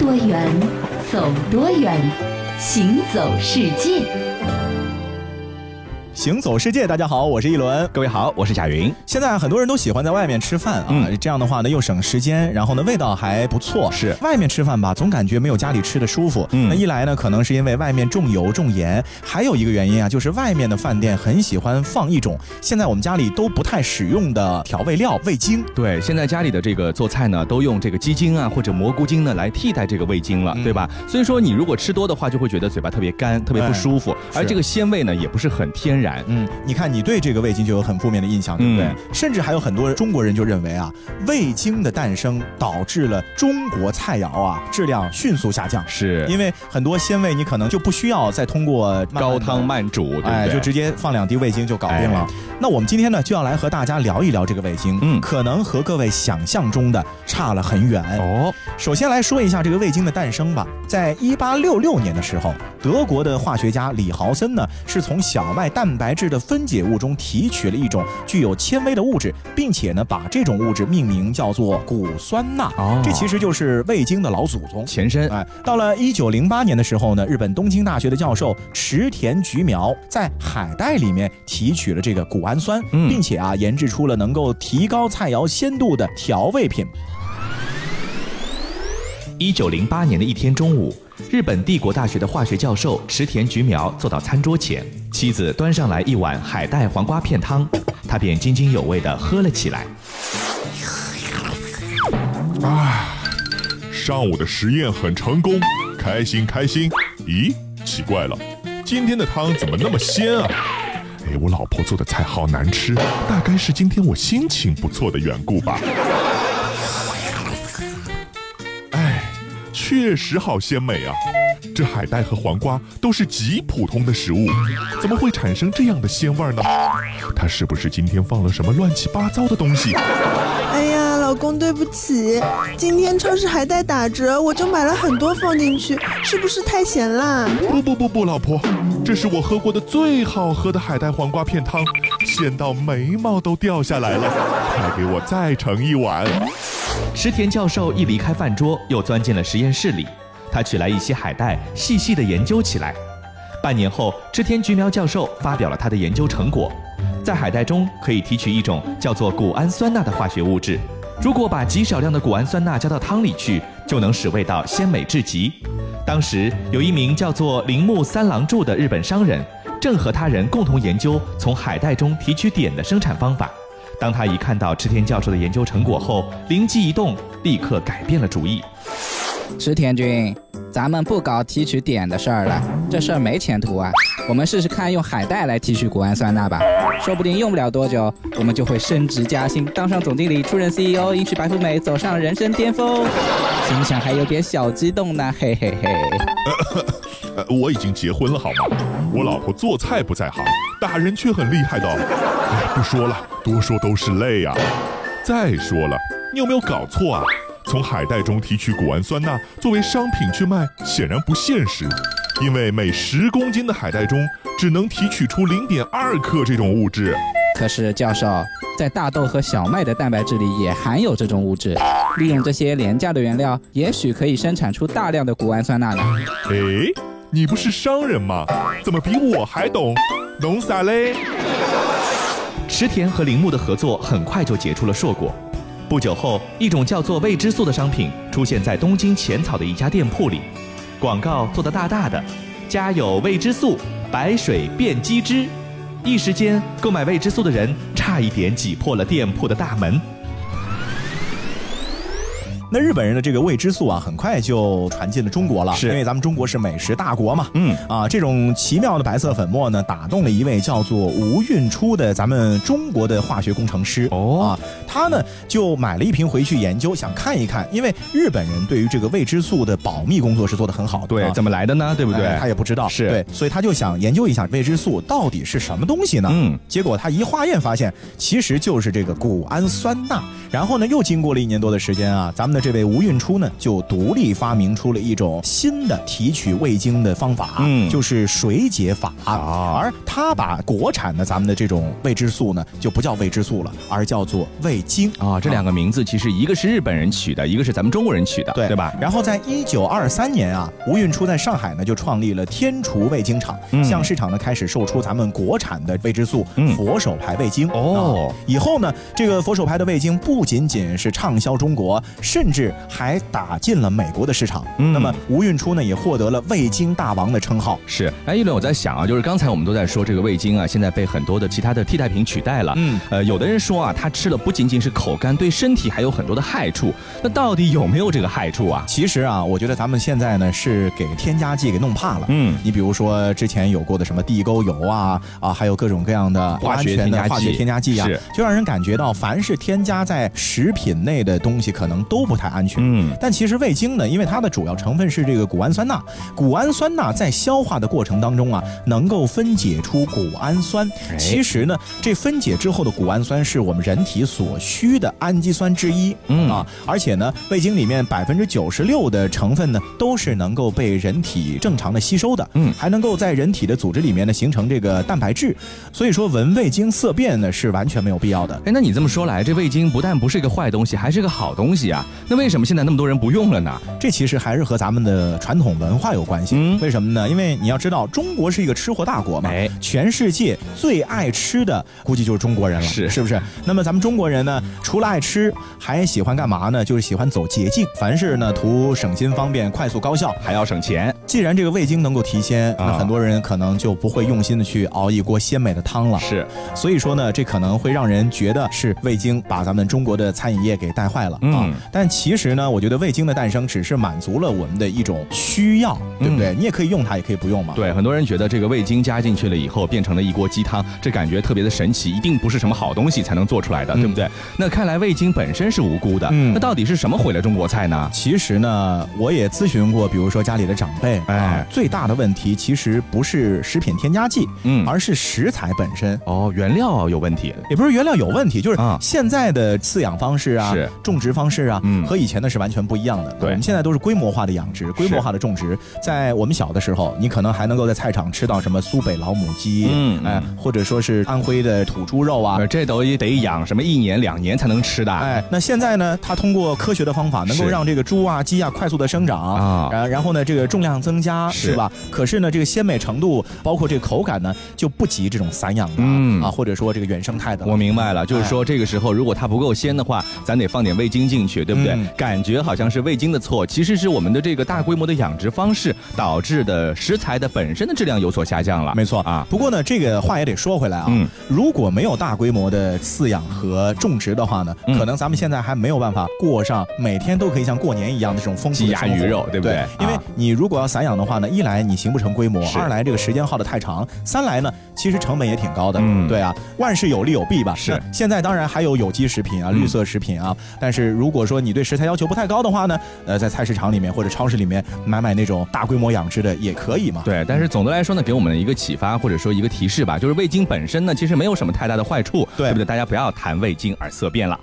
多远，走多远，行走世界。行走世界，大家好，我是一轮。各位好，我是贾云。现在很多人都喜欢在外面吃饭啊，这样的话呢又省时间，然后呢味道还不错。是外面吃饭吧，总感觉没有家里吃的舒服。嗯，那一来呢，可能是因为外面重油重盐，还有一个原因啊，就是外面的饭店很喜欢放一种现在我们家里都不太使用的调味料味精。对，现在家里的这个做菜呢，都用这个鸡精啊或者蘑菇精呢来替代这个味精了，对吧？所以说你如果吃多的话，就会觉得嘴巴特别干，特别不舒服，而这个鲜味呢也不是很天然。嗯，你看。你对这个味精就有很负面的印象，对不对？甚至还有很多中国人就认为啊，味精的诞生导致了中国菜肴啊质量迅速下降，是因为很多鲜味你可能就不需要再通过高汤慢煮，哎，就直接放两滴味精就搞定了。那我们今天呢就要来和大家聊一聊这个味精，嗯，可能和各位想象中的差了很远哦。首先来说一下这个味精的诞生吧，在一八六六年的时候，德国的化学家李豪森呢是从小麦蛋白质的分解。物中提取了一种具有纤维的物质，并且呢，把这种物质命名叫做谷酸钠。哦，这其实就是味精的老祖宗前身。哎，到了一九零八年的时候呢，日本东京大学的教授池田菊苗在海带里面提取了这个谷氨酸，并且啊，研制出了能够提高菜肴鲜度的调味品。一九零八年的一天中午。日本帝国大学的化学教授池田菊苗坐到餐桌前，妻子端上来一碗海带黄瓜片汤，他便津津有味地喝了起来。啊，上午的实验很成功，开心开心。咦，奇怪了，今天的汤怎么那么鲜啊？哎，我老婆做的菜好难吃，大概是今天我心情不错的缘故吧。哎确实好鲜美啊！这海带和黄瓜都是极普通的食物，怎么会产生这样的鲜味呢？它是不是今天放了什么乱七八糟的东西？哎呀，老公，对不起，今天超市海带打折，我就买了很多放进去，是不是太咸啦？不不不不，老婆，这是我喝过的最好喝的海带黄瓜片汤，鲜到眉毛都掉下来了，快给我再盛一碗。石田教授一离开饭桌，又钻进了实验室里。他取来一些海带，细细地研究起来。半年后，池田菊苗教授发表了他的研究成果：在海带中可以提取一种叫做谷氨酸钠的化学物质。如果把极少量的谷氨酸钠加到汤里去，就能使味道鲜美至极。当时有一名叫做铃木三郎助的日本商人，正和他人共同研究从海带中提取碘的生产方法。当他一看到池田教授的研究成果后，灵机一动，立刻改变了主意。池田君，咱们不搞提取碘的事儿了，这事儿没前途啊！我们试试看用海带来提取谷氨酸钠吧，说不定用不了多久，我们就会升职加薪，当上总经理，出任 CEO，迎娶白富美，走上人生巅峰。心想还有点小激动呢，嘿嘿嘿。呃，我已经结婚了，好吗？我老婆做菜不在行，打人却很厉害的。哎，不说了，多说都是泪啊。再说了，你有没有搞错啊？从海带中提取谷氨酸钠作为商品去卖，显然不现实，因为每十公斤的海带中只能提取出零点二克这种物质。可是，教授，在大豆和小麦的蛋白质里也含有这种物质，利用这些廉价的原料，也许可以生产出大量的谷氨酸钠呢。诶，你不是商人吗？怎么比我还懂？懂啥嘞？池田和铃木的合作很快就结出了硕果。不久后，一种叫做未知素的商品出现在东京浅草的一家店铺里，广告做得大大的，家有未知素，白水变鸡汁，一时间购买未知素的人差一点挤破了店铺的大门。那日本人的这个未知素啊，很快就传进了中国了，是因为咱们中国是美食大国嘛。嗯啊，这种奇妙的白色粉末呢，打动了一位叫做吴运初的咱们中国的化学工程师。哦啊，他呢就买了一瓶回去研究，想看一看，因为日本人对于这个未知素的保密工作是做得很好。对，怎么来的呢？对不对？他也不知道。是对，所以他就想研究一下未知素到底是什么东西呢？嗯，结果他一化验发现，其实就是这个谷氨酸钠。然后呢，又经过了一年多的时间啊，咱们的。的这位吴运初呢，就独立发明出了一种新的提取味精的方法，嗯，就是水解法啊。而他把国产的咱们的这种味之素呢，就不叫味之素了，而叫做味精啊。这两个名字其实一个是日本人取的，一个是咱们中国人取的，对对吧？然后在一九二三年啊，吴运初在上海呢就创立了天厨味精厂，向市场呢开始售出咱们国产的味之素佛手牌味精哦。以后呢，这个佛手牌的味精不仅仅是畅销中国，甚至还打进了美国的市场。那么吴运初呢也获得了味精大王的称号。是，哎，一轮我在想啊，就是刚才我们都在说这个味精啊，现在被很多的其他的替代品取代了。嗯，呃，有的人说啊，他吃了不仅仅是口干，对身体还有很多的害处。那到底有没有这个害处啊？其实啊，我觉得咱们现在呢是给添加剂给弄怕了。嗯，你比如说之前有过的什么地沟油啊啊，还有各种各样的化学添加剂，化学添加剂啊，是，就让人感觉到凡是添加在食品内的东西可能都不太安全。嗯，但其实味精呢，因为它的主要成分是这个谷氨酸钠，谷氨酸钠在消化的过程当中啊，能够分解出谷氨酸。其实呢，这分解之后的谷氨酸是我们人体所需的氨基酸之一。嗯啊，而且呢，味精里面百分之九十六的成分呢，都是能够被人体正常的吸收的。嗯，还能够在人体的组织里面呢形成这个蛋白质。所以说，闻味精色变呢是完全没有必要的。哎，那你这么说来，这味精不但不是一个坏东西，还是个好东西啊？那为什么现在那么多人不用了呢？这其实还是和咱们的传统文化有关系。嗯，为什么呢？因为你要知道，中国是一个吃货大国嘛。哎，全世界最爱吃的估计就是中国人了，是是不是？那么咱们中国人呢，除了爱吃，还喜欢干嘛呢？就是喜欢走捷径，凡事呢图省心方便、快速高效，还要省钱。既然这个味精能够提鲜，那很多人可能就不会用心的去熬一锅鲜美的汤了。是，所以说呢，这可能会让人觉得是味精把咱们中国的餐饮业给带坏了啊。但其实呢，我觉得味精的诞生只是满足了我们的一种需要，对不对？你也可以用它，也可以不用嘛。对，很多人觉得这个味精加进去了以后，变成了一锅鸡汤，这感觉特别的神奇，一定不是什么好东西才能做出来的，对不对？那看来味精本身是无辜的。嗯，那到底是什么毁了中国菜呢？其实呢，我也咨询过，比如说家里的长辈，哎，最大的问题其实不是食品添加剂，嗯，而是食材本身。哦，原料有问题，也不是原料有问题，就是现在的饲养方式啊，是种植方式啊，和以前的是完全不一样的。对，我们现在都是规模化的养殖，规模化的种植。在我们小的时候，你可能还能够在菜场吃到什么苏北老母鸡，嗯，哎，或者说是安徽的土猪肉啊，这都得养什么一年两年才能吃的。哎，那现在呢，它通过科学的方法，能够让这个猪啊、鸡啊快速的生长啊，然然后呢，这个重量增加，是吧？可是呢，这个鲜美程度，包括这个口感呢，就不及这种散养的啊，或者说这个原生态的。我明白了，就是说这个时候如果它不够鲜的话，咱得放点味精进去，对不对？感觉好像是味精的错，其实是我们的这个大规模的养殖方式导致的食材的本身的质量有所下降了。没错。啊，不过呢，这个话也得说回来啊，如果没有大规模的饲养和种植的话呢，可能咱们现在还没有办法过上每天都可以像过年一样的这种丰富的鸡鸭鱼肉，对不对？因为你如果要散养的话呢，一来你形不成规模，二来这个时间耗得太长，三来呢，其实成本也挺高的。嗯，对啊，万事有利有弊吧。是，现在当然还有有机食品啊、绿色食品啊，但是如果说你对食材要求不太高的话呢，呃，在菜市场里面或者超市里面买买那种大规模养殖的也可以嘛。对，但是总的来说呢，给我们一个启发或者说一个提示吧，就是味精本身呢，其实没有什么太大的坏处，对不对？大家不要谈味精而色变了。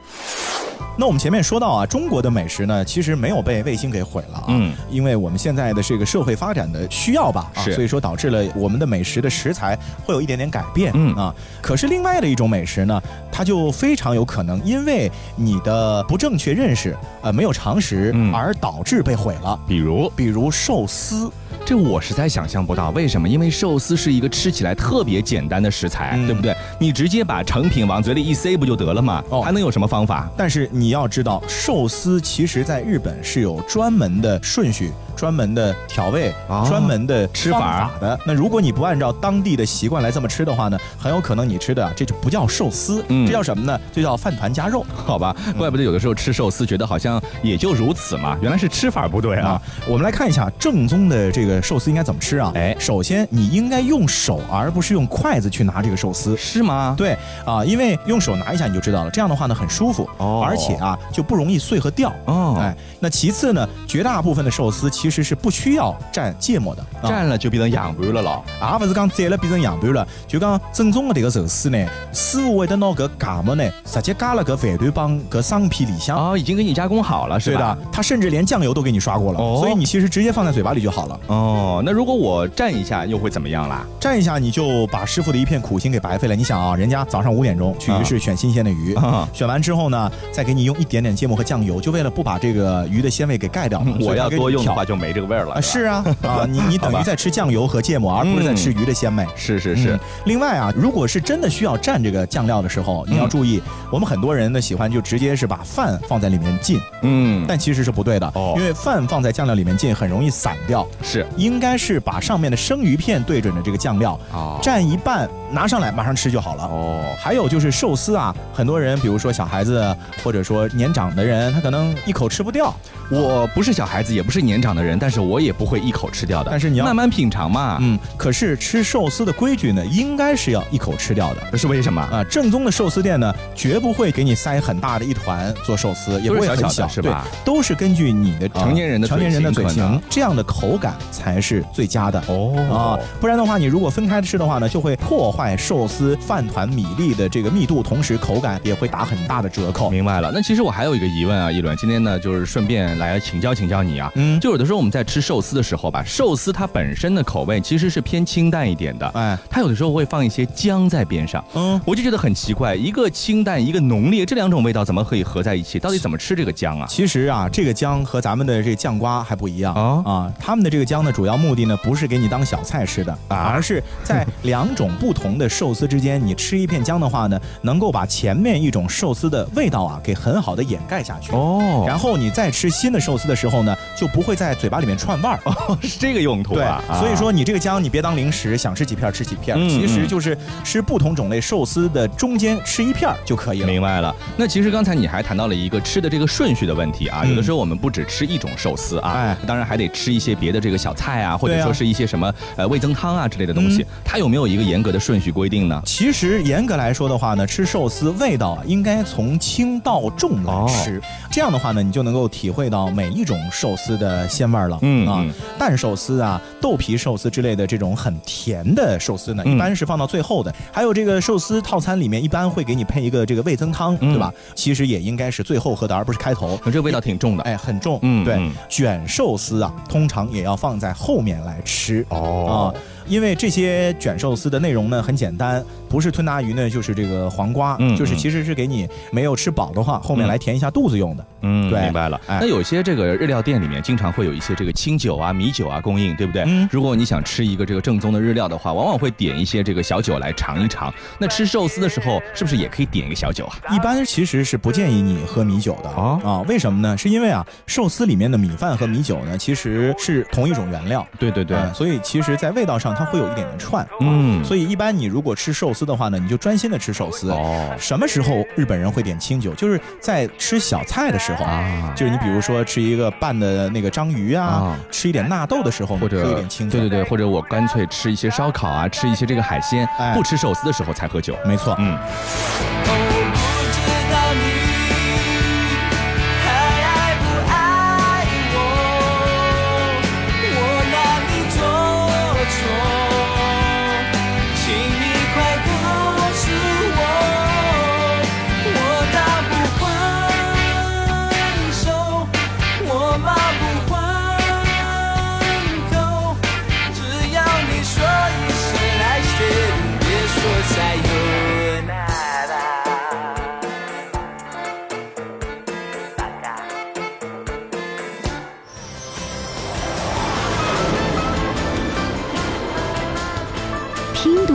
那我们前面说到啊，中国的美食呢，其实没有被味精给毁了啊，嗯，因为我们现在的这个社会发展的需要吧，啊，所以说导致了我们的美食的食材会有一点点改变，嗯啊，可是另外的一种美食呢，它就非常有可能因为你的不正确认识，呃，没有常识而导致被毁了，比如，比如寿司。这我实在想象不到，为什么？因为寿司是一个吃起来特别简单的食材，对不对？你直接把成品往嘴里一塞不就得了吗？哦，还能有什么方法？但是你要知道，寿司其实在日本是有专门的顺序。专门的调味，专门的吃法的。那如果你不按照当地的习惯来这么吃的话呢，很有可能你吃的这就不叫寿司，这叫什么呢？就叫饭团加肉，好吧？怪不得有的时候吃寿司觉得好像也就如此嘛，原来是吃法不对啊。我们来看一下正宗的这个寿司应该怎么吃啊？哎，首先你应该用手而不是用筷子去拿这个寿司，是吗？对啊，因为用手拿一下你就知道了，这样的话呢很舒服，哦，而且啊就不容易碎和掉。哦，哎，那其次呢，绝大部分的寿司其实是不需要蘸芥末的，蘸了就变成洋盘了咯。啊，不是讲蘸了变成洋盘了，就讲正宗的这个寿司呢，师傅会得拿个芥末呢，直接加了个饭团帮个桑皮里香哦，已经给你加工好了，是吧？对的，他甚至连酱油都给你刷过了，所以你其实直接放在嘴巴里就好了。哦，那如果我蘸一下又会怎么样啦？蘸一下你就把师傅的一片苦心给白费了。你想啊，人家早上五点钟去鱼市选新鲜的鱼，选完之后呢，再给你用一点点芥末和酱油，就为了不把这个鱼的鲜味给盖掉。我要多用的话就没这个味儿了。是啊，啊，你你等于在吃酱油和芥末，而不是在吃鱼的鲜美。是是是。另外啊，如果是真的需要蘸这个酱料的时候，你要注意，我们很多人呢喜欢就直接是把饭放在里面浸，嗯，但其实是不对的，哦，因为饭放在酱料里面浸很容易散掉。是，应该是把上面的生鱼片对准着这个酱料，哦，蘸一半拿上来马上吃就好了。哦，还有就是寿司啊，很多人比如说小孩子或者说年长的人，他可能一口吃不掉。我不是小孩子，也不是年长的人，但是我也不会一口吃掉的。但是你要慢慢品尝嘛。嗯，可是吃寿司的规矩呢，应该是要一口吃掉的。这是为什么啊？正宗的寿司店呢，绝不会给你塞很大的一团做寿司，也不会很小，是吧？都是根据你的成年人的成年人的嘴型，这样的口感才是最佳的哦啊！不然的话，你如果分开吃的话呢，就会破坏寿司饭团米粒的这个密度，同时口感也会打很大的折扣。明白了。那其实我还有一个疑问啊，一轮，今天呢，就是顺便来请教请教你啊，嗯，就有的时候我们在吃寿司的时候吧，寿司它本身的口味其实是偏清淡一点的，哎，它有的时候会放一些姜在边上，嗯，我就觉得很奇怪，一个清淡，一个浓烈，这两种味道怎么可以合在一起？到底怎么吃这个姜啊？其实啊，这个姜和咱们的这个酱瓜还不一样。啊啊，他们的这个姜呢，主要目的呢不是给你当小菜吃的，而是在两种不同的寿司之间，你吃一片姜的话呢，能够把前面一种寿司的味道啊给很好的掩盖下去。哦，然后你再吃新的寿司的时候呢，就不会在嘴巴里面串味儿，是这个用途啊。所以说你这个姜你别当零食，想吃几片吃几片，其实就是吃不同种类寿司的中间吃一片就可以了。明白了。那其实刚才你还谈到了一个吃的这个顺序的问题啊，有的时候我们不只吃一种寿司啊，当然还得吃一些别的这个小菜啊，或者说是一些什么呃味增汤啊之类的东西，它有没有一个严格的顺序规定呢？其实严格来说的话呢，吃寿司味道啊应该从轻到重来吃，这样的话呢，你就能够体会到每一种寿司的鲜味了。嗯啊，蛋寿司啊、豆皮寿司之类的这种很甜的寿司呢，一般是放到最后的。还有这个寿司套餐里面一般会给你配一个这个味增汤，对吧？其实也应该是最后喝的，而不是开头。这个味道挺重的，哎，很重。嗯，对，卷寿司啊，通常也要放在后面来吃。哦啊。因为这些卷寿司的内容呢很简单，不是吞拿鱼呢就是这个黄瓜，就是其实是给你没有吃饱的话，后面来填一下肚子用的。嗯，明白了。那有些这个日料店里面经常会有一些这个清酒啊、米酒啊供应，对不对？嗯。如果你想吃一个这个正宗的日料的话，往往会点一些这个小酒来尝一尝。那吃寿司的时候是不是也可以点一个小酒啊？一般其实是不建议你喝米酒的啊啊？为什么呢？是因为啊，寿司里面的米饭和米酒呢其实是同一种原料。对对对。所以其实，在味道上它会有一点点串。嗯。所以一般你如果吃寿司的话呢，你就专心的吃寿司。哦。什么时候日本人会点清酒？就是在吃小菜的时候啊。就是你比如说吃一个拌的那个章鱼啊，吃一点纳豆的时候，或者喝一点清酒。对对对，或者我干脆吃一些烧烤啊，吃一些这个海鲜，不吃寿司的时候才喝酒。没错。嗯。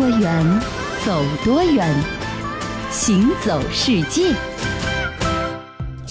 多远走多远，行走世界。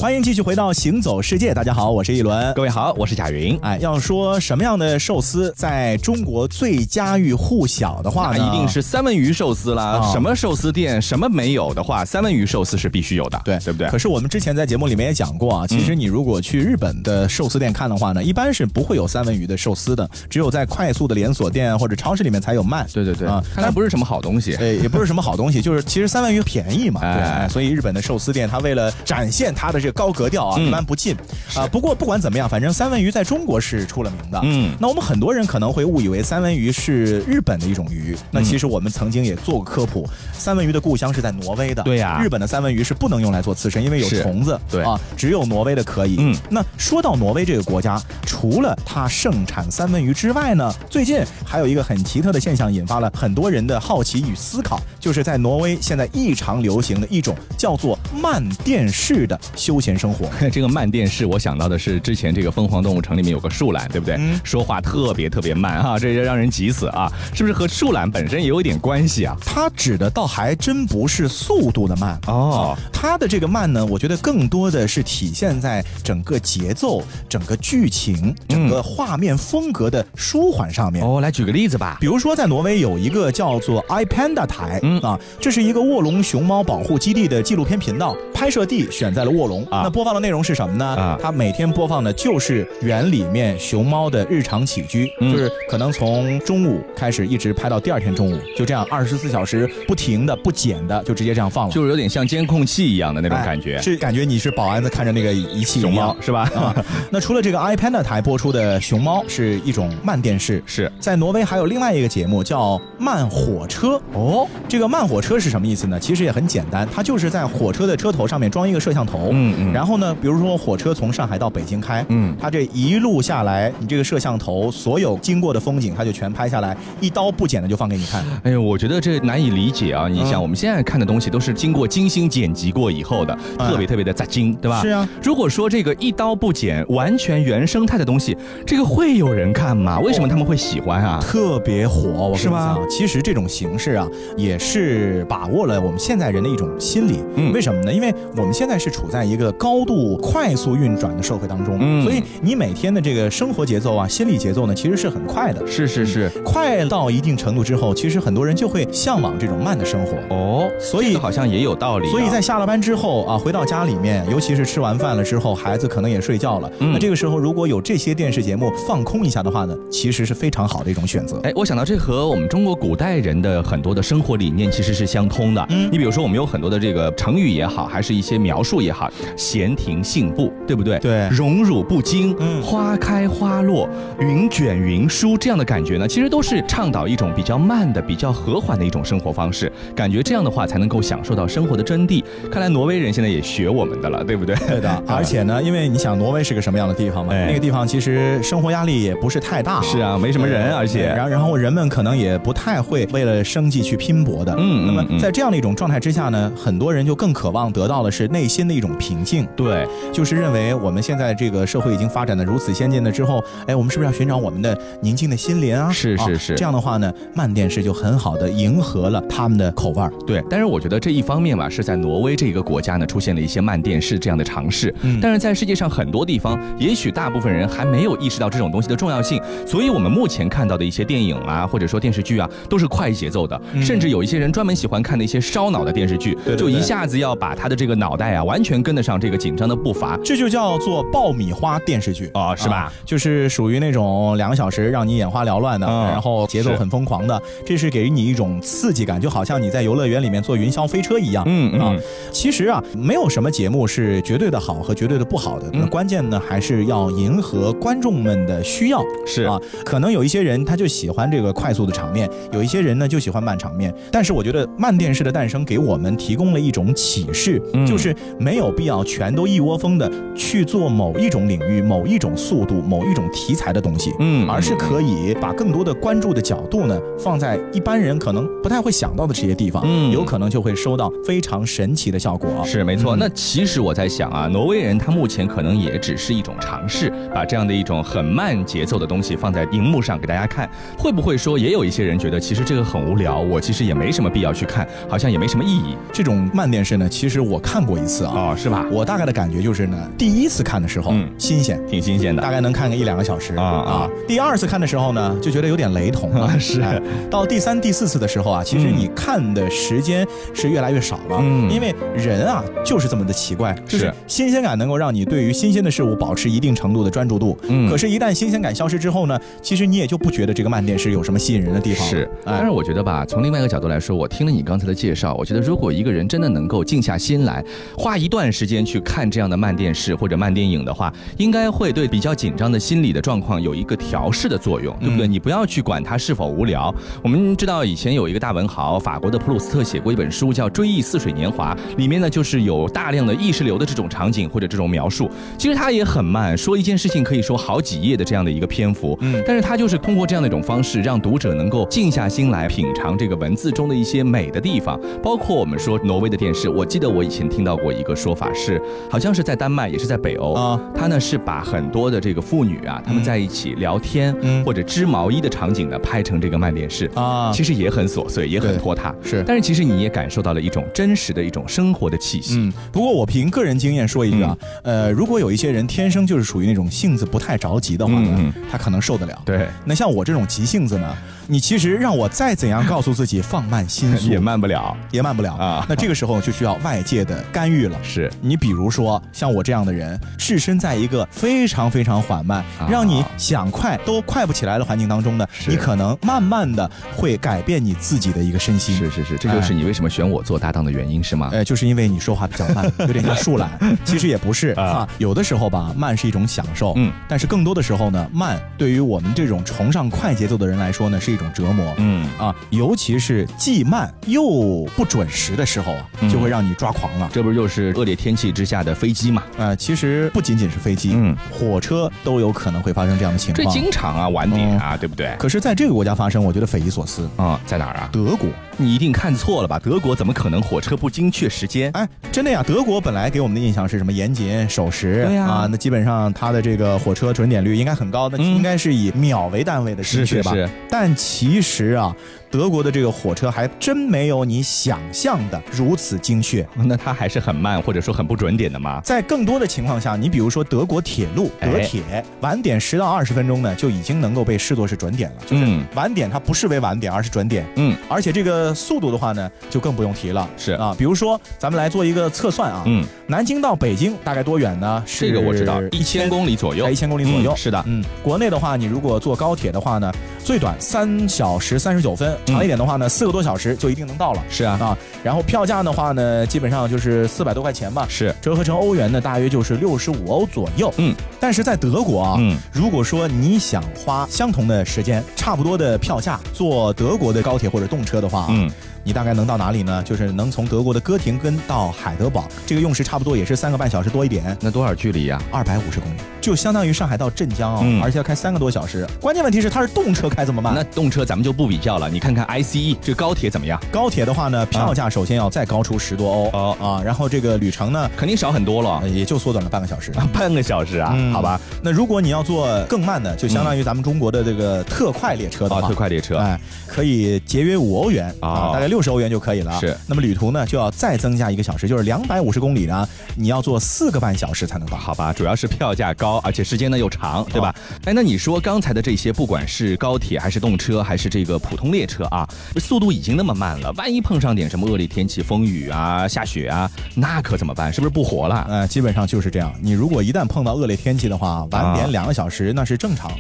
欢迎继续回到行走世界，大家好，我是一轮，各位好，我是贾云。哎，要说什么样的寿司在中国最家喻户晓的话，那一定是三文鱼寿司啦。什么寿司店什么没有的话，三文鱼寿司是必须有的，对对不对？可是我们之前在节目里面也讲过啊，其实你如果去日本的寿司店看的话呢，一般是不会有三文鱼的寿司的，只有在快速的连锁店或者超市里面才有卖。对对对，啊，看来不是什么好东西，对，也不是什么好东西，就是其实三文鱼便宜嘛，对，所以日本的寿司店它为了展现它的这个高格调啊，一般不进啊。不过不管怎么样，反正三文鱼在中国是出了名的。嗯，那我们很多人可能会误以为三文鱼是日本的一种鱼，那其实我们曾经也做过科普，三文鱼的故乡是在挪威的。对呀，日本的三文鱼是不能用来做刺身，因为有虫子。对啊，只有挪威的可以。嗯，那说到挪威这个国家，除了它盛产三文鱼之外呢，最近还有一个很奇特的现象，引发了很多人的好奇与思考，就是在挪威现在异常流行的一种叫做慢电式的休闲生活。这个慢电视，我想到的是之前这个疯狂动物城里面有个树懒，对不对？说话特别特别慢啊，这让人急死啊！是不是和树懒本身也有一点关系啊？它指的倒还真不是速度的慢哦，它的这个慢呢，我觉得更多的是体现在整个节奏、整个剧情、整个画面风格的舒缓上面。哦，来举个例子吧，比如说在挪威有一个叫做 iPanda 台，嗯啊，这是一个卧龙熊猫保护基地的纪录片频道，拍摄地选在了卧龙啊。那播放的内容是什么呢？啊，它每天播放的就是园里面熊猫的日常起居，就是可能从中午开始一直拍到第二天中午，就这样二十四小时不停的不剪的就直接这样放了，就是有点像监控器一样的那种感觉，是感觉你是保安在看着那个仪器熊猫是吧？啊，那除了这个 iPad 台播出的熊猫是一种慢电视，是。在挪威还有另外一个节目叫慢火车。哦。这个慢火车是什么意思呢？其实也很简单，它就是在火车的车头上面装一个摄像头，嗯嗯，然后呢，比如说火车从上海到北京开，嗯，它这一路下来，你这个摄像头所有经过的风景，它就全拍下来，一刀不剪的就放给你看。哎呦，我觉得这难以理解啊！你想，我们现在看的东西都是经过精心剪辑过以后的，特别特别的扎金，对吧？是啊。如果说这个一刀不剪、完全原生态的东西，这个会有人看吗？为什么他们会喜欢啊？特别火，我是吗？其实这种形式啊，也是把握了我们现在人的一种心理。嗯，为什么呢？因为我们现在是处在一个高度快速运转的社会当中，嗯，所以你每天的这个生活节奏啊、心理节奏呢，其实是很快的。是是是，快到一定程度之后，其实很多人就会向往这种慢的生活。哦，所以好像也有道理。所以在下了班之后啊，回到家里面，尤其是吃完饭了之后，孩子可能也睡觉了。那这个时候如果有这些电视节目放空一下的话呢，其实是非常好的一种选择。哎，我想到这和我们中国古代人的很多的生活理念其实是相通的。嗯，你比如说我们有很多的这个成语也好，还是一些描述也好，闲庭信步，对不对？对，荣辱不惊，嗯，花开花落，云卷云舒这样的感觉呢，其实都是倡导一种比较慢的、比较和缓的一种生活方式。感觉这样的话才能够享受到生活的真谛。看来挪威人现在也学我们的了，对不对？对的。而且呢，因为你想挪威是个什么样的地方嘛？那个地方其实生活压力也不是太大。是啊，没什么人，而且然然后人们可能也不太会为了生计去拼搏的。嗯那么在这样的一种状态之下呢，很多人就更渴望得到的是内心的一种平静。对，就是认为我们现在这个社会已经发展的如此先进了之后，哎，我们是不是要寻找我们的宁静的心灵啊？是是是。这样的话呢，慢电视就很好的迎合了他们的口味儿。对，但是我觉得这一方面吧，是在挪威这个国家呢出现了一些慢电视这样的尝试。嗯。但是在世界上很多地方，也许大部分人还没有意识到这种东西的重要性，所以我们目前看到的一些电影啊，或者说电视剧啊，都是快节奏的，甚至有一些人专门喜欢看的一些烧脑的电视剧，就一下子要把他的这个脑袋啊完全跟得上这个紧张的步伐，这就叫做爆米花电视剧啊，是吧？就是属于那种两个小时让你眼花缭乱的，然后节奏很疯狂的，这是给你一种刺激感，就好像你在游乐园里面坐云霄飞车一样。嗯啊，其实啊，没有什么节目是绝对的好和绝对的不好的，那关键呢还是要迎合观众们的需要。是啊，可能有一些人他就喜欢这个快速的场面，有一些人呢就喜欢慢场面。但是我觉得慢电视的诞生给我们提供了一种启示，就是没有必要全都一窝蜂的去做某一种领域、某一种速度、某一种题材的东西，嗯，而是可以把更多的关注的角度呢放在一般人可能不太会想到的这些地方，嗯，有可能就会收到非常神奇的效果。是没错。那其实我在想啊，挪威人他目前可能也只是一种尝试，把这样的一种很慢节奏的东西放在荧幕上给大家看，会不会说也有一些人觉得其实这个很无聊，我其实也没什么必要去看，好像也没什么意义。这种慢电视呢，其实我看过一次啊，哦，是吧？我大概的感觉就是呢，第一次看的时候，嗯，新鲜，挺新鲜的，大概能看个一两个小时啊啊。第二次看的时候呢，就觉得有点雷同了，是。到第三、第四次的时候啊，其实你看的时间是越来越少了，嗯，因为人啊就是这么的奇怪，就是。新鲜感能够让你对于新鲜的事物保持一定程度的专注度，嗯，可是，一旦新鲜感消失之后呢，其实你也就不觉得这个慢电视有什么吸引人的地方。是，但是我觉得吧，从另外一个角度来说，我听了你刚才的介绍，我觉得如果一个人真的能够静下心来，花一段时间。间去看这样的慢电视或者慢电影的话，应该会对比较紧张的心理的状况有一个调试的作用，对不对？你不要去管它是否无聊。我们知道以前有一个大文豪，法国的普鲁斯特写过一本书叫《追忆似水年华》，里面呢就是有大量的意识流的这种场景或者这种描述。其实它也很慢，说一件事情可以说好几页的这样的一个篇幅，嗯，但是它就是通过这样的一种方式，让读者能够静下心来品尝这个文字中的一些美的地方，包括我们说挪威的电视，我记得我以前听到过一个说法是，好像是在丹麦，也是在北欧啊，他呢是把很多的这个妇女啊，他们在一起聊天或者织毛衣的场景呢拍成这个慢电视啊，其实也很琐碎，也很拖沓，是，但是其实你也感受到了一种真实的一种生活的气息。嗯，不过我凭个人经验说一句啊，呃，如果有一些人天生就是属于那种性子不太着急的话呢，他可能受得了。对，那像我这种急性子呢？你其实让我再怎样告诉自己放慢心 速，也慢不了，也慢不了。啊。那这个时候就需要外界的干预了。是。你比如说像我这样的人，置身在一个非常非常缓慢，让你想快都快不起来的环境当中呢，你可能慢慢的会改变你自己的一个身心。是是是，这就是你为什么选我做搭档的原因是吗？哎，就是因为你说话比较慢，有点像树懒。其实也不是啊，有的时候吧，慢是一种享受，嗯，但是更多的时候呢，慢对于我们这种崇尚快节奏的人来说呢，是一种折磨，嗯。啊，尤其是既慢又不准时的时候啊，就会让你抓狂了。这不就是恶劣天气之下的飞机嘛？啊，其实不仅仅是飞机，嗯，火车都有可能会发生这样的情况。这经常啊，晚点啊，对不对？可是在这个国家发生，我觉得匪夷所思啊。在哪儿啊？德国。你一定看错了吧？德国怎么可能火车不精确时间？哎，真的呀！德国本来给我们的印象是什么严谨守时，对呀啊，那基本上它的这个火车准点率应该很高，那应该是以秒为单位的精确吧？是但其实啊。德国的这个火车还真没有你想象的如此精确，那它还是很慢，或者说很不准点的吗？在更多的情况下，你比如说德国铁路德铁，晚点十到二十分钟呢，就已经能够被视作是准点了。就是晚点它不视为晚点，而是准点。嗯，而且这个速度的话呢，就更不用提了。是啊，比如说咱们来做一个测算啊，嗯，南京到北京大概多远呢？这个我知道，一千公里左右，一千公里左右。是的，嗯，国内的话，你如果坐高铁的话呢，最短三小时三十九分，长一点的话呢。四个多小时就一定能到了，是啊啊，然后票价的话呢，基本上就是四百多块钱吧，是折合成欧元呢，大约就是六十五欧左右。嗯，但是在德国啊，嗯，如果说你想花相同的时间，差不多的票价坐德国的高铁或者动车的话，嗯。你大概能到哪里呢？就是能从德国的哥廷根到海德堡，这个用时差不多也是三个半小时多一点。那多少距离呀？二百五十公里，就相当于上海到镇江啊，而且要开三个多小时。关键问题是它是动车开这么慢。那动车咱们就不比较了，你看看 ICE 这高铁怎么样？高铁的话呢，票价首先要再高出十多欧哦啊，然后这个旅程呢肯定少很多了，也就缩短了半个小时。半个小时啊？好吧。那如果你要坐更慢的，就相当于咱们中国的这个特快列车的话，特快列车，哎，可以节约五欧元啊，大概六十欧元就可以了。是，那么旅途呢就要再增加一个小时，就是两百五十公里呢，你要坐四个半小时才能到。好吧，主要是票价高，而且时间呢又长，对吧？哎，那你说刚才的这些，不管是高铁还是动车，还是这个普通列车啊，速度已经那么慢了，万一碰上点什么恶劣天气，风雨啊、下雪啊，那可怎么办？是不是不活了？呃，基本上就是这样。你如果一旦碰到恶劣天气的话，晚点两个小时那是正常，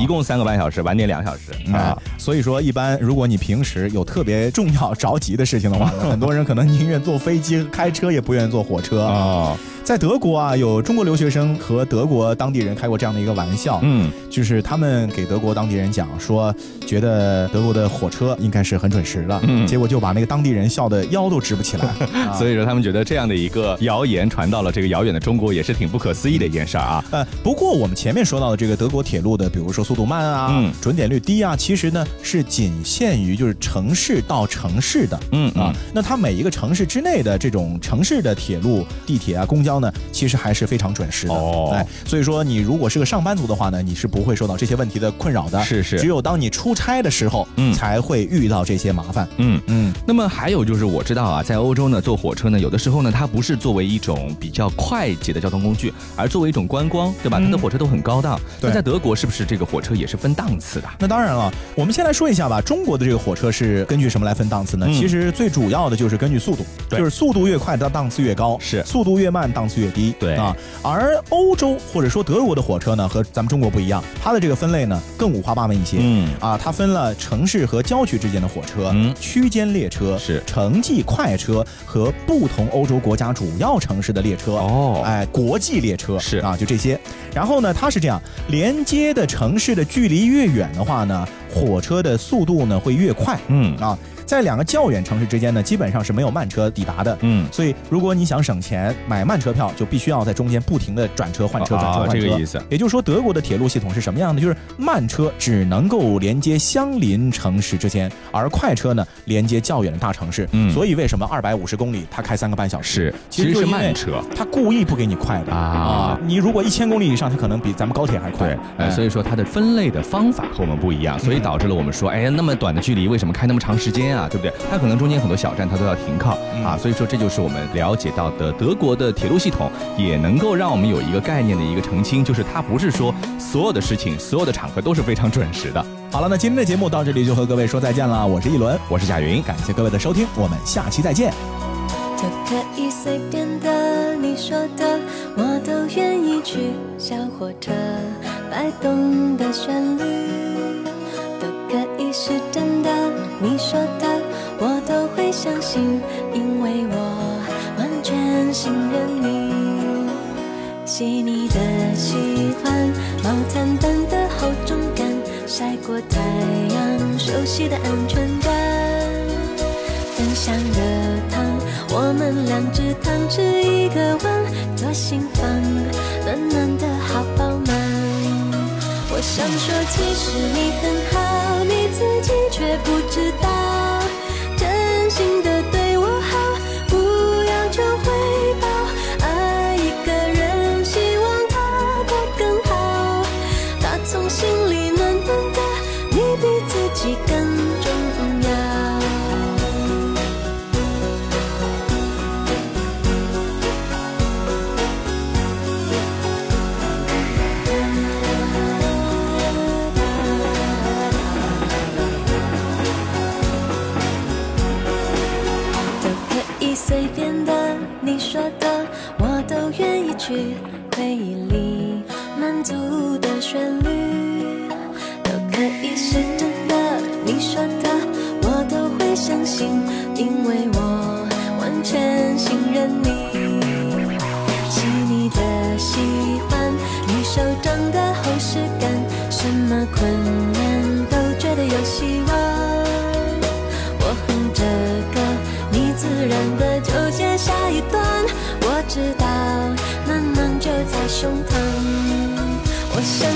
一共三个半小时，晚点两小时啊。所以说，一般如果你平时有特别重要着急的事情的话。很多人可能宁愿坐飞机、开车，也不愿意坐火车啊。在德国啊，有中国留学生和德国当地人开过这样的一个玩笑，嗯，就是他们给德国当地人讲说，觉得德国的火车应该是很准时的，嗯，结果就把那个当地人笑的腰都直不起来。所以说，他们觉得这样的一个谣言传到了这个遥远的中国，也是挺不可思议的一件事儿啊。呃，不过我们前面说到的这个德国铁路的，比如说速度慢啊，嗯准点率低啊，其实呢是仅限于就是城市到城市的，嗯啊，那它每一个城市之内的这种城市的铁路、地铁啊、公交。呢，其实还是非常准时的，哎，所以说你如果是个上班族的话呢，你是不会受到这些问题的困扰的，是是，只有当你出差的时候，嗯，才会遇到这些麻烦，嗯。嗯。那么还有就是我知道啊，在欧洲呢，坐火车呢，有的时候呢，它不是作为一种比较快捷的交通工具，而作为一种观光，对吧？它的火车都很高档。那在德国是不是这个火车也是分档次的？那当然了，我们先来说一下吧，中国的这个火车是根据什么来分档次呢？其实最主要的就是根据速度，就是速度越快，它档次越高；是。速度越慢，档档次越低。对啊，而欧洲或者说德国的火车呢，和咱们中国不一样，它的这个分类呢更五花八门一些。嗯啊，它分了城市和郊区之间的火车，嗯，区间列车是城际快车和不同欧洲国家主要城市的列车。哦，哎，国际列车是啊，就这些。然后呢，它是这样，连接的城市的距离越远的话呢，火车的速度呢会越快。嗯啊。在两个较远城市之间呢，基本上是没有慢车抵达的。嗯，所以如果你想省钱买慢车票，就必须要在中间不停的转车换车转车换车。这个意思。也就是说，德国的铁路系统是什么样的？就是慢车只能够连接相邻城市之间，而快车呢连接较远的大城市。嗯，所以为什么二百五十公里它开三个半小时？是，其实是慢车，它故意不给你快的啊。你如果一千公里以上，它可能比咱们高铁还快。对，所以说它的分类的方法和我们不一样，所以导致了我们说，哎呀，那么短的距离为什么开那么长时间啊？对不对？它可能。中间很多小站它都要停靠啊，所以说这就是我们了解到的德国的铁路系统，也能够让我们有一个概念的一个澄清，就是它不是说所有的事情、所有的场合都是非常准时的。好了，那今天的节目到这里就和各位说再见了。我是一轮，我是贾云，感谢各位的收听，我们下期再见。就可以随便的，你说的我都愿意去。小火车摆动的旋律，都可以是真的，你说的。我都会相信，因为我完全信任你。细腻的喜欢，毛毯般的厚重感，晒过太阳，熟悉的安全感。分享热汤，我们两只汤匙一个碗，左心房，暖暖的好饱满。我想说，其实你很好，自己却不知去。回忆里满足的旋律，都可以是真的。你说的，我都会相信，因为我完全信任你。细腻的喜欢，你手掌的厚实感，什么困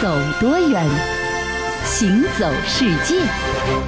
走多远，行走世界。